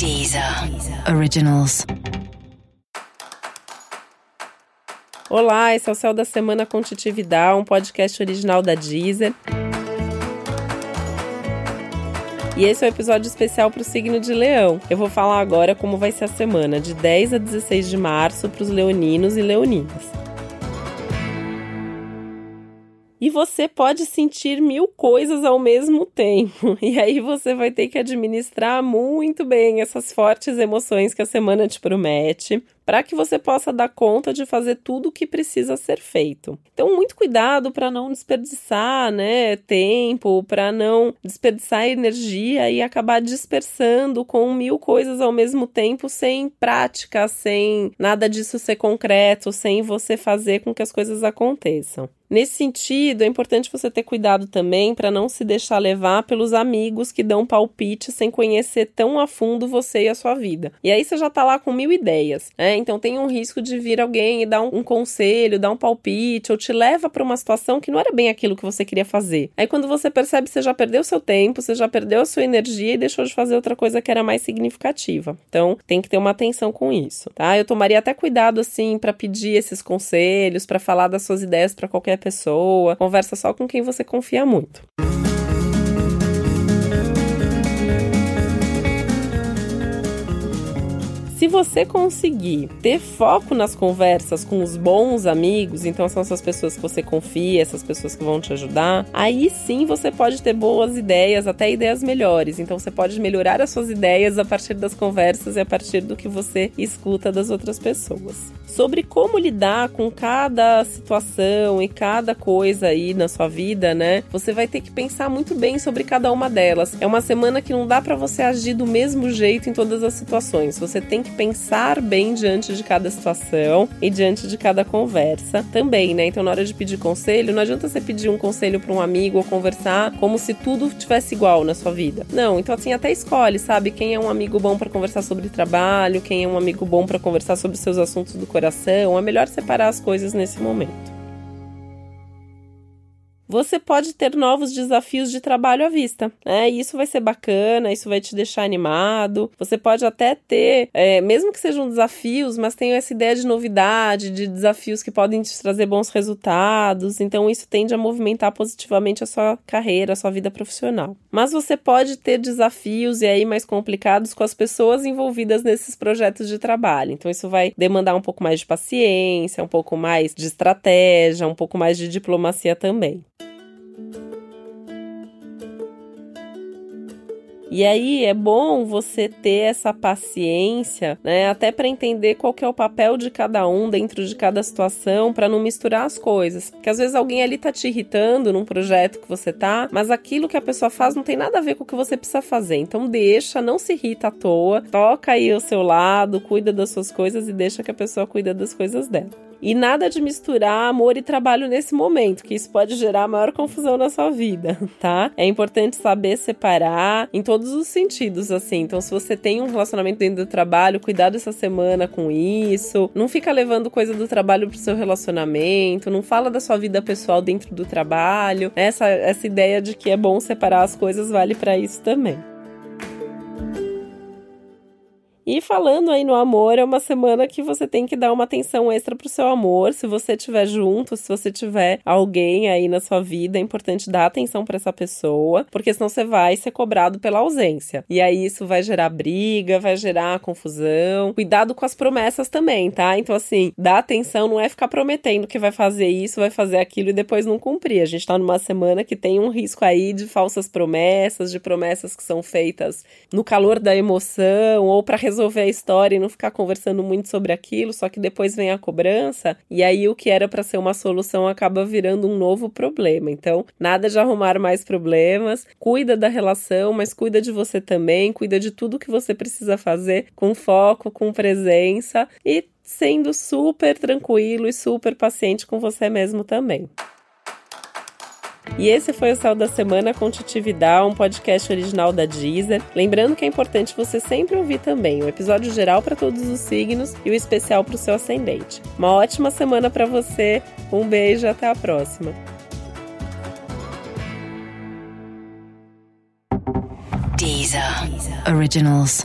Deezer Originals. Olá, esse é o Céu da Semana com Titividade, um podcast original da Deezer. E esse é o um episódio especial para o signo de Leão. Eu vou falar agora como vai ser a semana de 10 a 16 de março para os leoninos e leoninas. E você pode sentir mil coisas ao mesmo tempo. E aí você vai ter que administrar muito bem essas fortes emoções que a semana te promete, para que você possa dar conta de fazer tudo o que precisa ser feito. Então, muito cuidado para não desperdiçar, né, tempo, para não desperdiçar energia e acabar dispersando com mil coisas ao mesmo tempo sem prática, sem nada disso ser concreto, sem você fazer com que as coisas aconteçam. Nesse sentido, é importante você ter cuidado também para não se deixar levar pelos amigos que dão palpite sem conhecer tão a fundo você e a sua vida. E aí você já está lá com mil ideias, né? Então tem um risco de vir alguém e dar um, um conselho, dar um palpite, ou te leva para uma situação que não era bem aquilo que você queria fazer. Aí quando você percebe, você já perdeu seu tempo, você já perdeu a sua energia e deixou de fazer outra coisa que era mais significativa. Então tem que ter uma atenção com isso, tá? Eu tomaria até cuidado assim para pedir esses conselhos, para falar das suas ideias para qualquer pessoa. Conversa só com quem você confia muito. Se você conseguir ter foco nas conversas com os bons amigos, então são essas pessoas que você confia, essas pessoas que vão te ajudar, aí sim você pode ter boas ideias, até ideias melhores. Então você pode melhorar as suas ideias a partir das conversas e a partir do que você escuta das outras pessoas. Sobre como lidar com cada situação e cada coisa aí na sua vida, né? Você vai ter que pensar muito bem sobre cada uma delas. É uma semana que não dá para você agir do mesmo jeito em todas as situações. Você tem que pensar bem diante de cada situação e diante de cada conversa também, né? Então, na hora de pedir conselho, não adianta você pedir um conselho para um amigo ou conversar como se tudo tivesse igual na sua vida. Não, então assim, até escolhe, sabe? Quem é um amigo bom para conversar sobre trabalho, quem é um amigo bom para conversar sobre seus assuntos do coração. É melhor separar as coisas nesse momento você pode ter novos desafios de trabalho à vista. Né? E isso vai ser bacana, isso vai te deixar animado. Você pode até ter, é, mesmo que sejam desafios, mas tem essa ideia de novidade, de desafios que podem te trazer bons resultados. Então, isso tende a movimentar positivamente a sua carreira, a sua vida profissional. Mas você pode ter desafios e aí mais complicados com as pessoas envolvidas nesses projetos de trabalho. Então, isso vai demandar um pouco mais de paciência, um pouco mais de estratégia, um pouco mais de diplomacia também. E aí é bom você ter essa paciência, né, até para entender qual que é o papel de cada um dentro de cada situação, para não misturar as coisas. Porque às vezes alguém ali tá te irritando num projeto que você tá, mas aquilo que a pessoa faz não tem nada a ver com o que você precisa fazer. Então deixa, não se irrita à toa, toca aí o seu lado, cuida das suas coisas e deixa que a pessoa cuida das coisas dela. E nada de misturar amor e trabalho nesse momento, que isso pode gerar maior confusão na sua vida, tá? É importante saber separar em todos os sentidos, assim. Então, se você tem um relacionamento dentro do trabalho, cuidado essa semana com isso. Não fica levando coisa do trabalho pro seu relacionamento, não fala da sua vida pessoal dentro do trabalho. Essa, essa ideia de que é bom separar as coisas vale para isso também. E falando aí no amor, é uma semana que você tem que dar uma atenção extra pro seu amor. Se você estiver junto, se você tiver alguém aí na sua vida, é importante dar atenção para essa pessoa, porque senão você vai ser cobrado pela ausência. E aí isso vai gerar briga, vai gerar confusão. Cuidado com as promessas também, tá? Então, assim, dar atenção não é ficar prometendo que vai fazer isso, vai fazer aquilo e depois não cumprir. A gente tá numa semana que tem um risco aí de falsas promessas, de promessas que são feitas no calor da emoção ou para resolver resolver a história e não ficar conversando muito sobre aquilo, só que depois vem a cobrança e aí o que era para ser uma solução acaba virando um novo problema. Então, nada de arrumar mais problemas, cuida da relação, mas cuida de você também, cuida de tudo que você precisa fazer com foco, com presença e sendo super tranquilo e super paciente com você mesmo também. E esse foi o Céu da Semana com Titividade, um podcast original da Deezer. Lembrando que é importante você sempre ouvir também o episódio geral para todos os signos e o especial para o seu ascendente. Uma ótima semana para você, um beijo até a próxima. Deezer, Deezer. Originals.